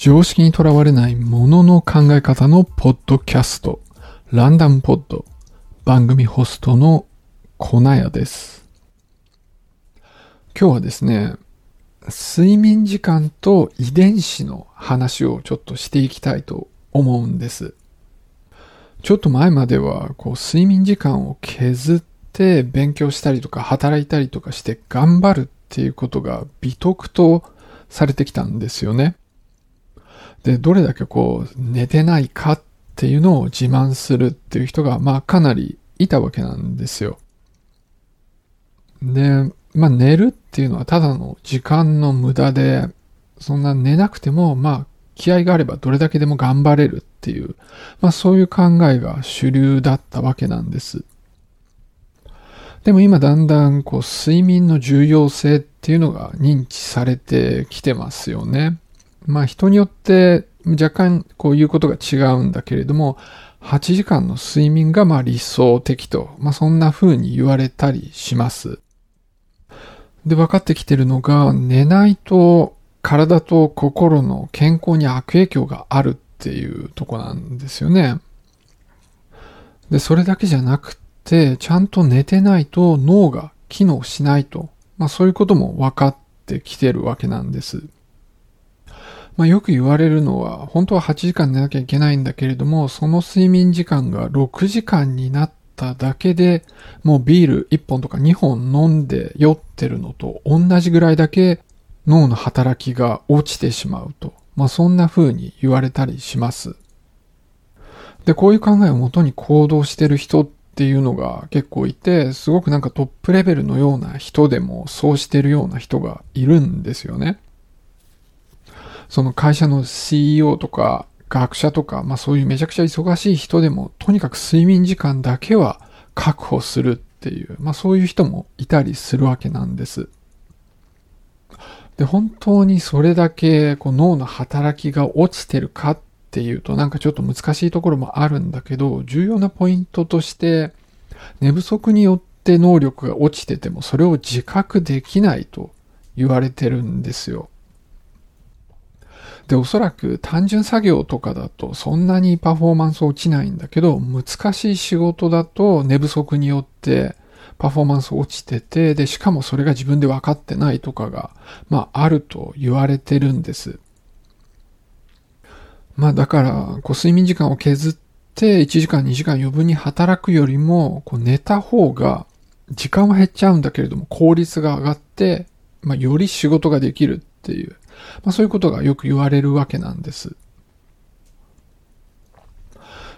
常識にとらわれないものの考え方のポッドキャスト、ランダムポッド、番組ホストの粉屋です。今日はですね、睡眠時間と遺伝子の話をちょっとしていきたいと思うんです。ちょっと前までは、こう、睡眠時間を削って勉強したりとか働いたりとかして頑張るっていうことが美徳とされてきたんですよね。で、どれだけこう、寝てないかっていうのを自慢するっていう人が、まあかなりいたわけなんですよ。で、まあ寝るっていうのはただの時間の無駄で、そんな寝なくても、まあ気合があればどれだけでも頑張れるっていう、まあそういう考えが主流だったわけなんです。でも今だんだんこう睡眠の重要性っていうのが認知されてきてますよね。まあ人によって若干こういうことが違うんだけれども、8時間の睡眠がまあ理想的と、まあそんな風に言われたりします。で、分かってきてるのが、寝ないと体と心の健康に悪影響があるっていうとこなんですよね。で、それだけじゃなくて、ちゃんと寝てないと脳が機能しないと、まあそういうことも分かってきてるわけなんです。まあ、よく言われるのは、本当は8時間寝なきゃいけないんだけれども、その睡眠時間が6時間になっただけで、もうビール1本とか2本飲んで酔ってるのと同じぐらいだけ脳の働きが落ちてしまうと。まあ、そんな風に言われたりします。で、こういう考えをもとに行動してる人っていうのが結構いて、すごくなんかトップレベルのような人でもそうしてるような人がいるんですよね。その会社の CEO とか学者とか、まあそういうめちゃくちゃ忙しい人でも、とにかく睡眠時間だけは確保するっていう、まあそういう人もいたりするわけなんです。で、本当にそれだけこう脳の働きが落ちてるかっていうとなんかちょっと難しいところもあるんだけど、重要なポイントとして、寝不足によって能力が落ちててもそれを自覚できないと言われてるんですよ。で、おそらく単純作業とかだとそんなにパフォーマンス落ちないんだけど、難しい仕事だと寝不足によってパフォーマンス落ちてて、で、しかもそれが自分で分かってないとかが、まあ、あると言われてるんです。まあ、だから、こう、睡眠時間を削って、1時間2時間余分に働くよりも、こう、寝た方が、時間は減っちゃうんだけれども、効率が上がって、まあ、より仕事ができるっていう、まあ、そういうことがよく言われるわけなんです。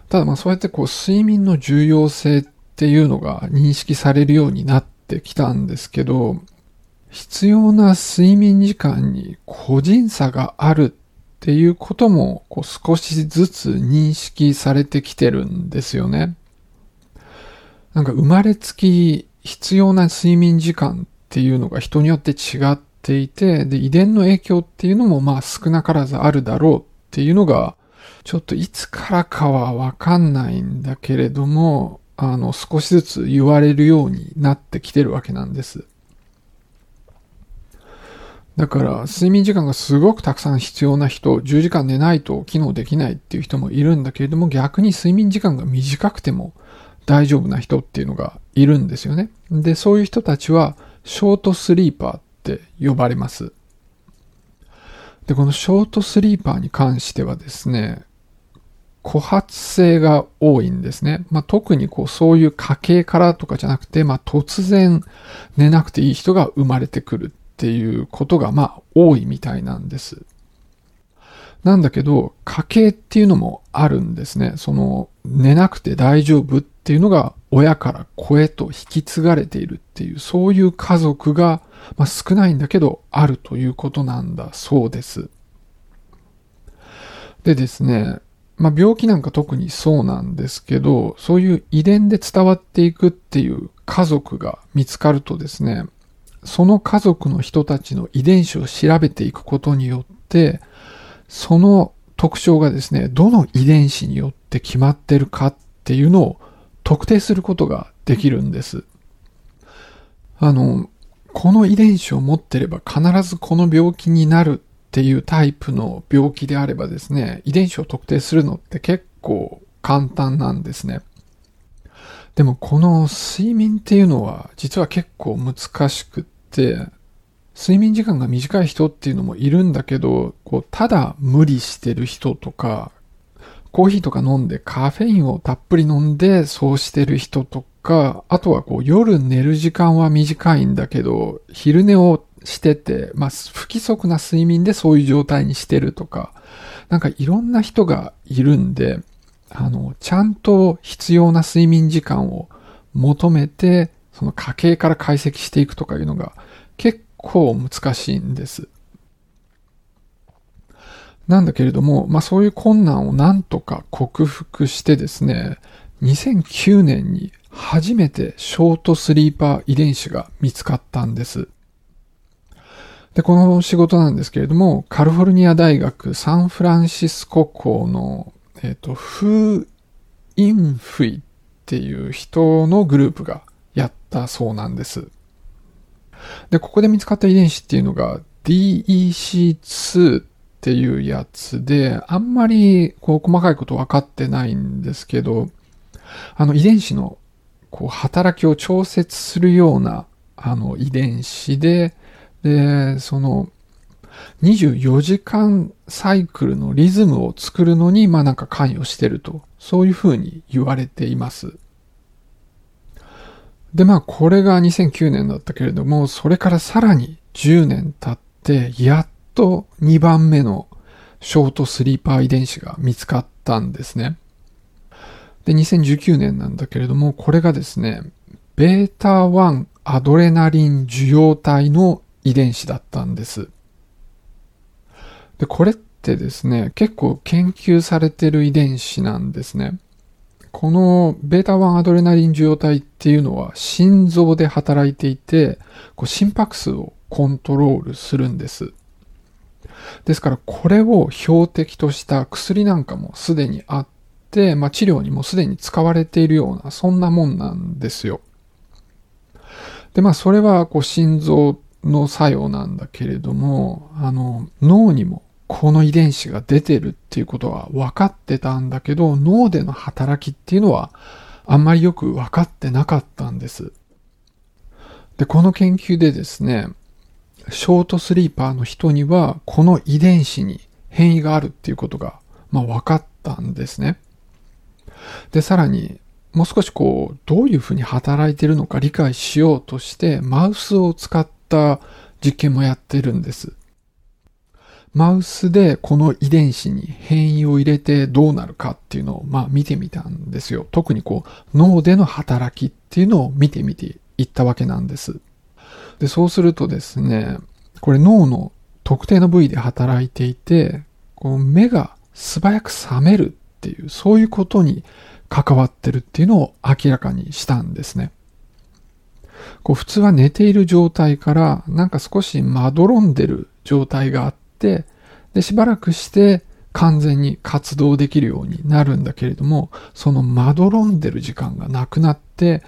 ただまあそうやってこう睡眠の重要性っていうのが認識されるようになってきたんですけど、必要な睡眠時間に個人差があるっていうこともこう少しずつ認識されてきてるんですよね。なんか生まれつき必要な睡眠時間っていうのが人によって違っていて、で、遺伝の影響っていうのもまあ少なからずあるだろうっていうのが、ちょっといつからかはわかんないんだけれども、あの、少しずつ言われるようになってきてるわけなんです。だから、睡眠時間がすごくたくさん必要な人、10時間寝ないと機能できないっていう人もいるんだけれども、逆に睡眠時間が短くても大丈夫な人っていうのがいるんですよね。で、そういう人たちは、ショートスリーパーっって呼ばれます。で、このショートスリーパーに関してはですね、枯発性が多いんですね。まあ、特にこうそういう家系からとかじゃなくて、まあ、突然寝なくていい人が生まれてくるっていうことがまあ多いみたいなんです。なんだけど、家系っていうのもあるんですね。その寝なくて大丈夫っていうのが親から子へと引き継がれているっていう、そういう家族が、まあ、少ないんだけど、あるということなんだそうです。でですね、まあ、病気なんか特にそうなんですけど、そういう遺伝で伝わっていくっていう家族が見つかるとですね、その家族の人たちの遺伝子を調べていくことによって、その特徴がですね、どの遺伝子によって決まってるかっていうのを特定することができるんです。あの、この遺伝子を持ってれば必ずこの病気になるっていうタイプの病気であればですね、遺伝子を特定するのって結構簡単なんですね。でもこの睡眠っていうのは実は結構難しくって、睡眠時間が短い人っていうのもいるんだけど、こうただ無理してる人とか、コーヒーとか飲んでカフェインをたっぷり飲んでそうしてる人とか、あとはこう夜寝る時間は短いんだけど、昼寝をしてて、まあ不規則な睡眠でそういう状態にしてるとか、なんかいろんな人がいるんで、あの、ちゃんと必要な睡眠時間を求めて、その家計から解析していくとかいうのが結構難しいんです。なんだけれども、まあそういう困難をなんとか克服してですね、2009年に初めてショートスリーパー遺伝子が見つかったんです。で、この仕事なんですけれども、カリフォルニア大学サンフランシスコ校の、えっ、ー、と、フー・インフイっていう人のグループがやったそうなんです。で、ここで見つかった遺伝子っていうのが DEC2 っていうやつで、あんまりこう細かいこと分かってないんですけど、あの遺伝子のこう働きを調節するようなあの遺伝子で、で、その24時間サイクルのリズムを作るのに、まあなんか関与してると、そういうふうに言われています。で、まあこれが2009年だったけれども、それからさらに10年経って、やっと2番目のショートスリーパー遺伝子が見つかったんですね。で、2019年なんだけれども、これがですね、ベータ1アドレナリン受容体の遺伝子だったんです。で、これってですね、結構研究されてる遺伝子なんですね。このベータ1アドレナリン受容体っていうのは心臓で働いていて、こう心拍数をコントロールするんです。ですからこれを標的とした薬なんかもすでにあって、まあ、治療にもすでに使われているような、そんなもんなんですよ。で、まあそれはこう心臓の作用なんだけれども、あの脳にもこの遺伝子が出てるっていうことは分かってたんだけど、脳での働きっていうのはあんまりよく分かってなかったんです。で、この研究でですね、ショートスリーパーの人にはこの遺伝子に変異があるっていうことが、まあ、分かったんですね。で、さらにもう少しこう、どういうふうに働いてるのか理解しようとして、マウスを使った実験もやってるんです。マウスでこの遺伝子に変異を入れてどうなるかっていうのをまあ見てみたんですよ。特にこう脳での働きっていうのを見てみていったわけなんです。で、そうするとですね、これ脳の特定の部位で働いていて、こう目が素早く覚めるっていう、そういうことに関わってるっていうのを明らかにしたんですね。こう普通は寝ている状態からなんか少しまどろんでる状態があって、で、しばらくして完全に活動できるようになるんだけれども、そのまどろんでる時間がなくなって、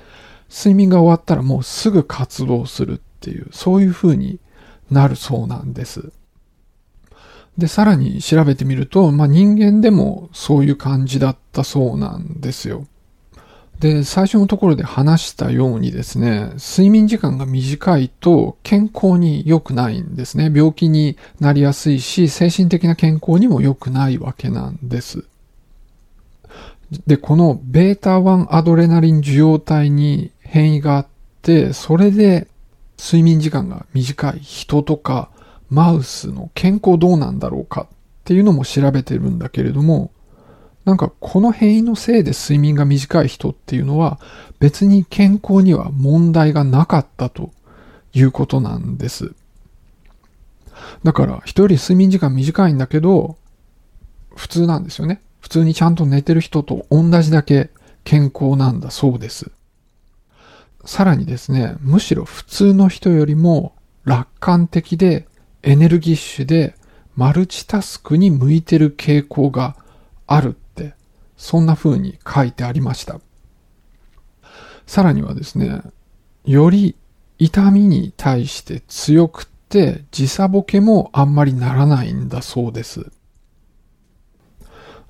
睡眠が終わったらもうすぐ活動するっていう、そういう風になるそうなんです。で、さらに調べてみると、まあ、人間でもそういう感じだったそうなんですよ。で、最初のところで話したようにですね、睡眠時間が短いと健康に良くないんですね。病気になりやすいし、精神的な健康にも良くないわけなんです。で、この β1 アドレナリン受容体に変異があって、それで睡眠時間が短い人とかマウスの健康どうなんだろうかっていうのも調べてるんだけれども、なんかこの変異のせいで睡眠が短い人っていうのは別に健康には問題がなかったということなんです。だから人より睡眠時間短いんだけど普通なんですよね。普通にちゃんと寝てる人と同じだけ健康なんだそうです。さらにですね、むしろ普通の人よりも楽観的でエネルギッシュでマルチタスクに向いてる傾向があるってそんな風に書いてありました。さらにはですね、より痛みに対して強くって時差ボケもあんまりならないんだそうです。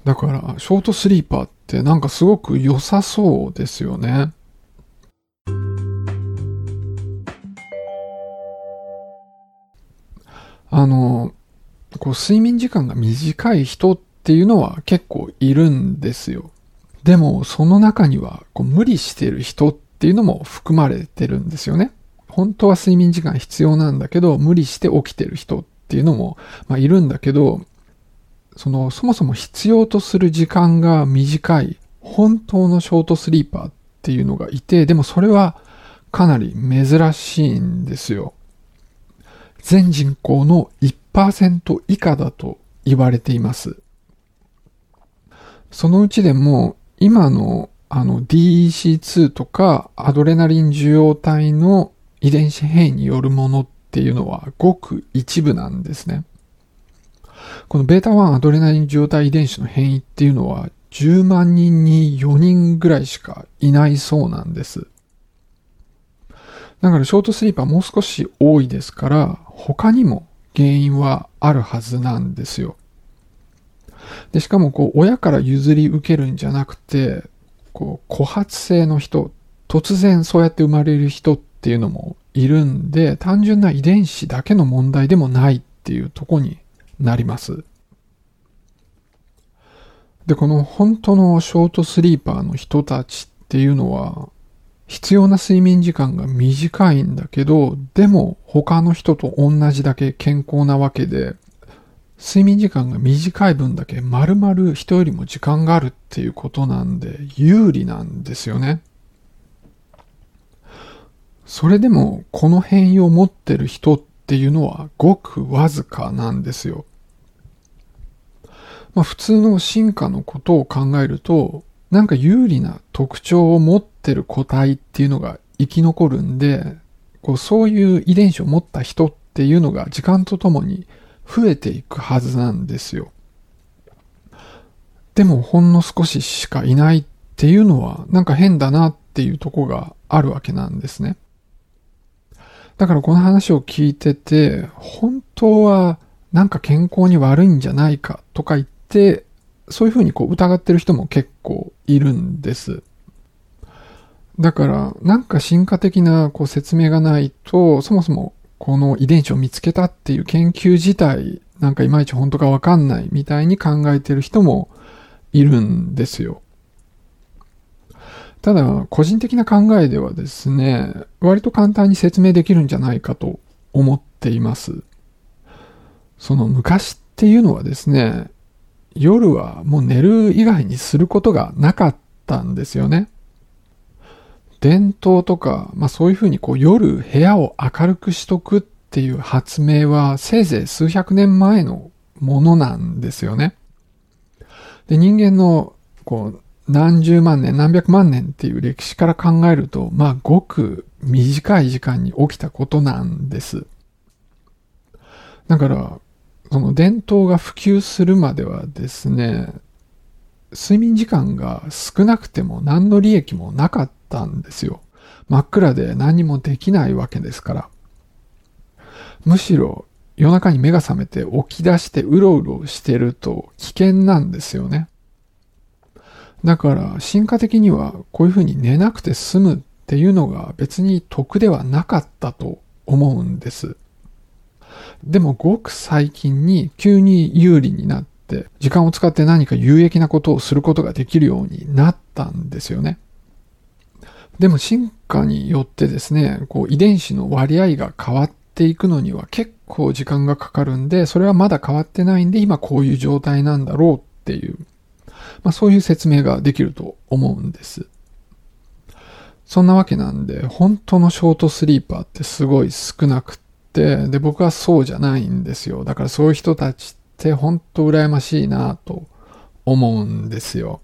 だから、ショートスリーパーってなんかすごく良さそうですよね。あの、こう睡眠時間が短い人っていうのは結構いるんですよ。でも、その中にはこう無理してる人っていうのも含まれてるんですよね。本当は睡眠時間必要なんだけど、無理して起きてる人っていうのも、まあ、いるんだけど、その、そもそも必要とする時間が短い、本当のショートスリーパーっていうのがいて、でもそれはかなり珍しいんですよ。全人口の1%以下だと言われています。そのうちでも今のあの DEC2 とかアドレナリン受容体の遺伝子変異によるものっていうのはごく一部なんですね。この β1 アドレナリン受容体遺伝子の変異っていうのは10万人に4人ぐらいしかいないそうなんです。だからショートスリーパーもう少し多いですから、他にも原因はあるはずなんですよ。で、しかもこう、親から譲り受けるんじゃなくて、こう、枯発性の人、突然そうやって生まれる人っていうのもいるんで、単純な遺伝子だけの問題でもないっていうとこになります。で、この本当のショートスリーパーの人たちっていうのは、必要な睡眠時間が短いんだけど、でも他の人と同じだけ健康なわけで、睡眠時間が短い分だけ丸々人よりも時間があるっていうことなんで有利なんですよね。それでもこの変異を持ってる人っていうのはごくわずかなんですよ。まあ普通の進化のことを考えるとなんか有利な特徴を持ってる個体っていうのが生き残るんで、こうそういう遺伝子を持った人っていうのが時間とともに増えていくはずなんですよ。でもほんの少ししかいないっていうのはなんか変だなっていうとこがあるわけなんですね。だからこの話を聞いてて、本当はなんか健康に悪いんじゃないかとか言ってそういうふうにこう疑ってる人も結構いるんです。だから、なんか進化的なこう説明がないと、そもそもこの遺伝子を見つけたっていう研究自体、なんかいまいち本当かわかんないみたいに考えてる人もいるんですよ。ただ、個人的な考えではですね、割と簡単に説明できるんじゃないかと思っています。その昔っていうのはですね、夜はもう寝る以外にすることがなかったんですよね。伝統とか、まあそういうふうにこう夜部屋を明るくしとくっていう発明はせいぜい数百年前のものなんですよね。で、人間のこう何十万年何百万年っていう歴史から考えると、まあごく短い時間に起きたことなんです。だから、その伝統が普及するまではですね、睡眠時間が少なくても何の利益もなかったんですよ。真っ暗で何もできないわけですから。むしろ夜中に目が覚めて起き出してうろうろしてると危険なんですよね。だから進化的にはこういうふうに寝なくて済むっていうのが別に得ではなかったと思うんです。でもごく最近に急に有利になって、時間を使って何か有益なことをすることができるようになったんですよね。でも進化によってですね、こう遺伝子の割合が変わっていくのには結構時間がかかるんで、それはまだ変わってないんで、今こういう状態なんだろうっていう、まあそういう説明ができると思うんです。そんなわけなんで、本当のショートスリーパーってすごい少なく、で、僕はそうじゃないんですよ。だからそういう人たちって本当羨ましいなと思うんですよ。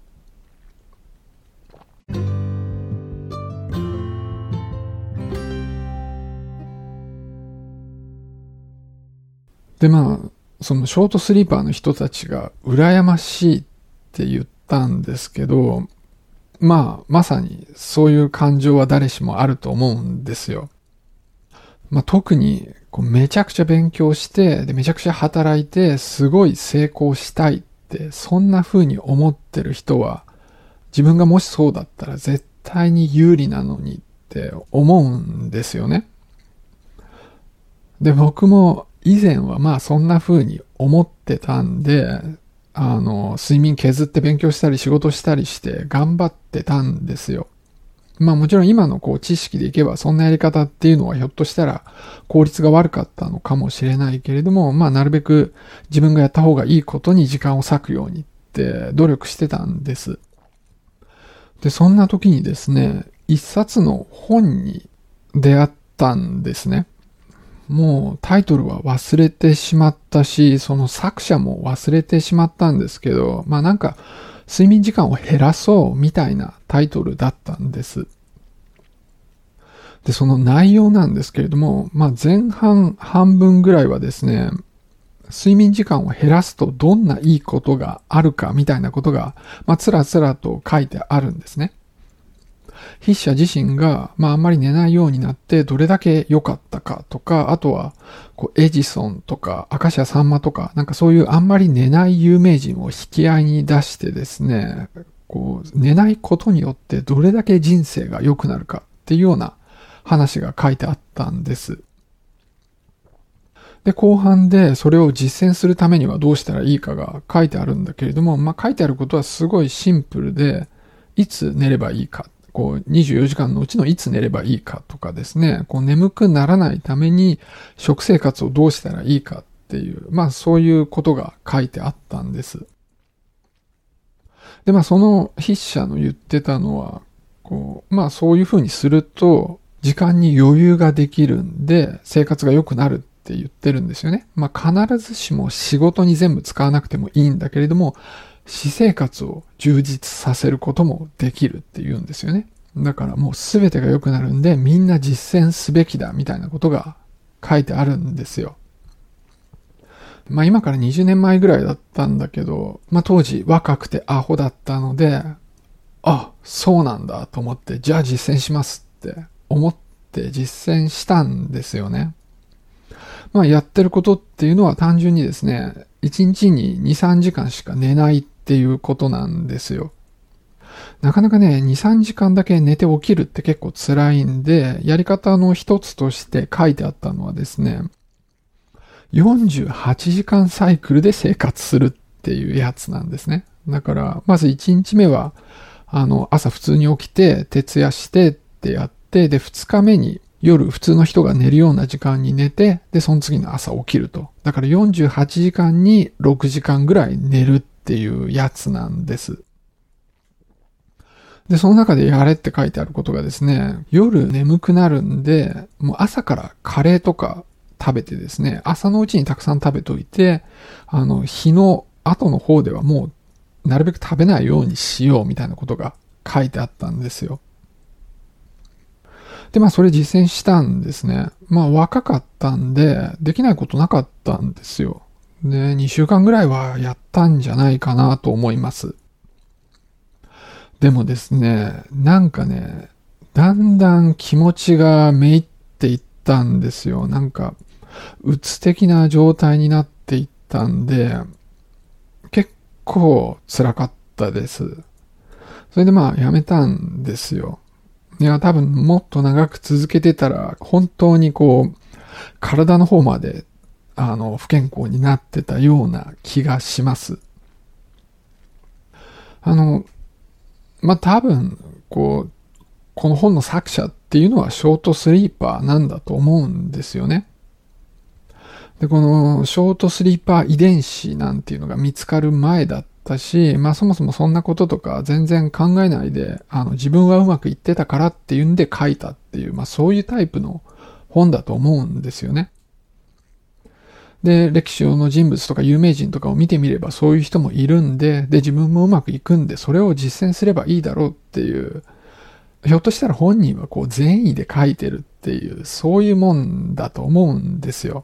で、まあ、そのショートスリーパーの人たちが羨ましいって言ったんですけど、まあ、まさにそういう感情は誰しもあると思うんですよ。まあ、特にこうめちゃくちゃ勉強して、で、めちゃくちゃ働いて、すごい成功したいって、そんな風に思ってる人は、自分がもしそうだったら絶対に有利なのにって思うんですよね。で、僕も以前はまあそんな風に思ってたんで、あの、睡眠削って勉強したり仕事したりして頑張ってたんですよ。まあもちろん今のこう知識でいけばそんなやり方っていうのはひょっとしたら効率が悪かったのかもしれないけれども、まあなるべく自分がやった方がいいことに時間を割くようにって努力してたんです。で、そんな時にですね、一冊の本に出会ったんですね。もうタイトルは忘れてしまったし、その作者も忘れてしまったんですけど、まあなんか睡眠時間を減らそうみたいなタイトルだったんです。で、その内容なんですけれども、まあ前半半分ぐらいはですね、睡眠時間を減らすとどんないいことがあるかみたいなことが、まあつらつらと書いてあるんですね。筆者自身が、まああんまり寝ないようになってどれだけ良かったかとか、あとは、こう、エジソンとか、アカシアサンマとか、なんかそういうあんまり寝ない有名人を引き合いに出してですね、こう、寝ないことによってどれだけ人生が良くなるかっていうような話が書いてあったんです。で、後半でそれを実践するためにはどうしたらいいかが書いてあるんだけれども、まあ書いてあることはすごいシンプルで、いつ寝ればいいかこう、24時間のうちのいつ寝ればいいかとかですね、こう、眠くならないために食生活をどうしたらいいかっていう、まあ、そういうことが書いてあったんです。で、まあ、その筆者の言ってたのは、こう、まあ、そういうふうにすると、時間に余裕ができるんで、生活が良くなるって言ってるんですよね。まあ、必ずしも仕事に全部使わなくてもいいんだけれども、私生活を充実させることもできるって言うんですよね。だからもう全てが良くなるんでみんな実践すべきだみたいなことが書いてあるんですよ。まあ今から20年前ぐらいだったんだけど、まあ当時若くてアホだったので、あ、そうなんだと思って、じゃあ実践しますって思って実践したんですよね。まあやってることっていうのは単純にですね、1日に2、3時間しか寝ないっていうことなんですよ。なかなかね、2、3時間だけ寝て起きるって結構辛いんで、やり方の一つとして書いてあったのはですね、48時間サイクルで生活するっていうやつなんですね。だから、まず1日目は、あの、朝普通に起きて、徹夜してってやって、で、2日目に夜普通の人が寝るような時間に寝て、で、その次の朝起きると。だから48時間に6時間ぐらい寝るっていうやつなんです。で、その中でやれって書いてあることがですね、夜眠くなるんで、もう朝からカレーとか食べてですね、朝のうちにたくさん食べといて、あの、日の後の方ではもう、なるべく食べないようにしようみたいなことが書いてあったんですよ。で、まあそれ実践したんですね。まあ若かったんで、できないことなかったんですよ。で、2週間ぐらいはやったんじゃないかなと思います。でもですね、なんかね、だんだん気持ちがめいっていったんですよ。なんか、うつ的な状態になっていったんで、結構辛かったです。それでまあやめたんですよ。いや、多分もっと長く続けてたら、本当にこう、体の方まで、あの、不健康になってたような気がします。あの、まあ、多分、こう、この本の作者っていうのはショートスリーパーなんだと思うんですよね。で、このショートスリーパー遺伝子なんていうのが見つかる前だっったし、まあそもそもそんなこととか全然考えないで、あの自分はうまくいってたからっていうんで書いたっていう、まあそういうタイプの本だと思うんですよね。で、歴史上の人物とか有名人とかを見てみればそういう人もいるんで、で、自分もうまくいくんで、それを実践すればいいだろうっていう、ひょっとしたら本人はこう善意で書いてるっていう、そういうもんだと思うんですよ。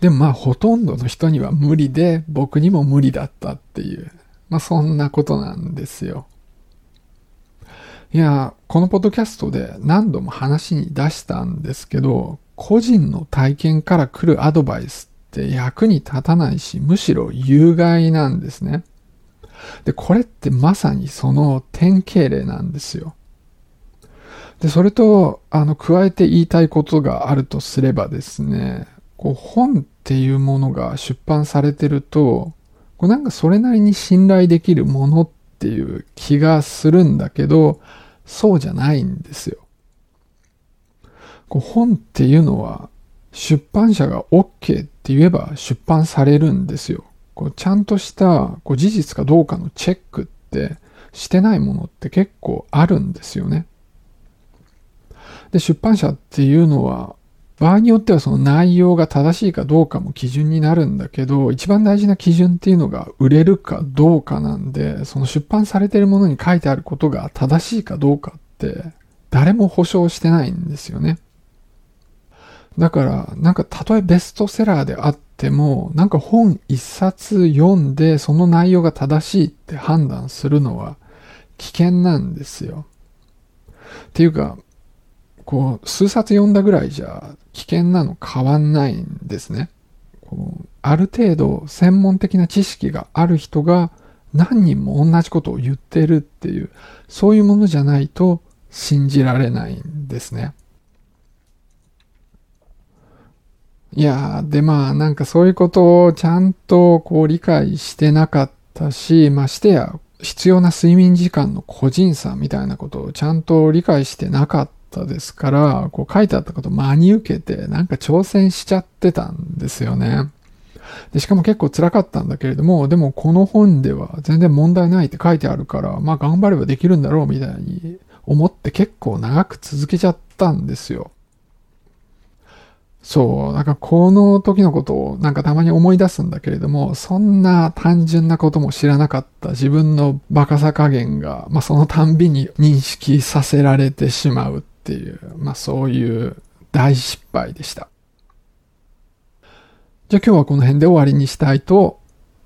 でもまあほとんどの人には無理で、僕にも無理だったっていう、まあそんなことなんですよ。いや、このポッドキャストで何度も話に出したんですけど、個人の体験から来るアドバイスって役に立たないし、むしろ有害なんですね。で、これってまさにその典型例なんですよ。で、それと、あの、加えて言いたいことがあるとすればですね、こう、本っていうものが出版されてると、こうなんかそれなりに信頼できるものっていう気がするんだけど、そうじゃないんですよ。こう本っていうのは、出版社が OK って言えば出版されるんですよ。こうちゃんとしたこう事実かどうかのチェックってしてないものって結構あるんですよね。で、出版社っていうのは、場合によってはその内容が正しいかどうかも基準になるんだけど、一番大事な基準っていうのが売れるかどうかなんで、その出版されているものに書いてあることが正しいかどうかって誰も保証してないんですよね。だから、なんかたとえベストセラーであっても、なんか本一冊読んでその内容が正しいって判断するのは危険なんですよ。っていうか、こう、数冊読んだぐらいじゃ危険なの変わんないんですね。こうある程度専門的な知識がある人が何人も同じことを言ってるっていう、そういうものじゃないと信じられないんですね。いやー、でまあなんかそういうことをちゃんとこう理解してなかったし、ましてや必要な睡眠時間の個人差みたいなことをちゃんと理解してなかったですから、こう書いてあったこと真に受けて、なんか挑戦しちゃってたんですよね。で、しかも結構辛かったんだけれども、でもこの本では全然問題ないって書いてあるから、まあ頑張ればできるんだろうみたいに思って結構長く続けちゃったんですよ。そう、なんかこの時のことをなんかたまに思い出すんだけれども、そんな単純なことも知らなかった自分のバカさ加減が、まあそのたんびに認識させられてしまうっていう、まあそういう大失敗でした。じゃあ今日はこの辺で終わりにしたいと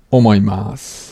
思います。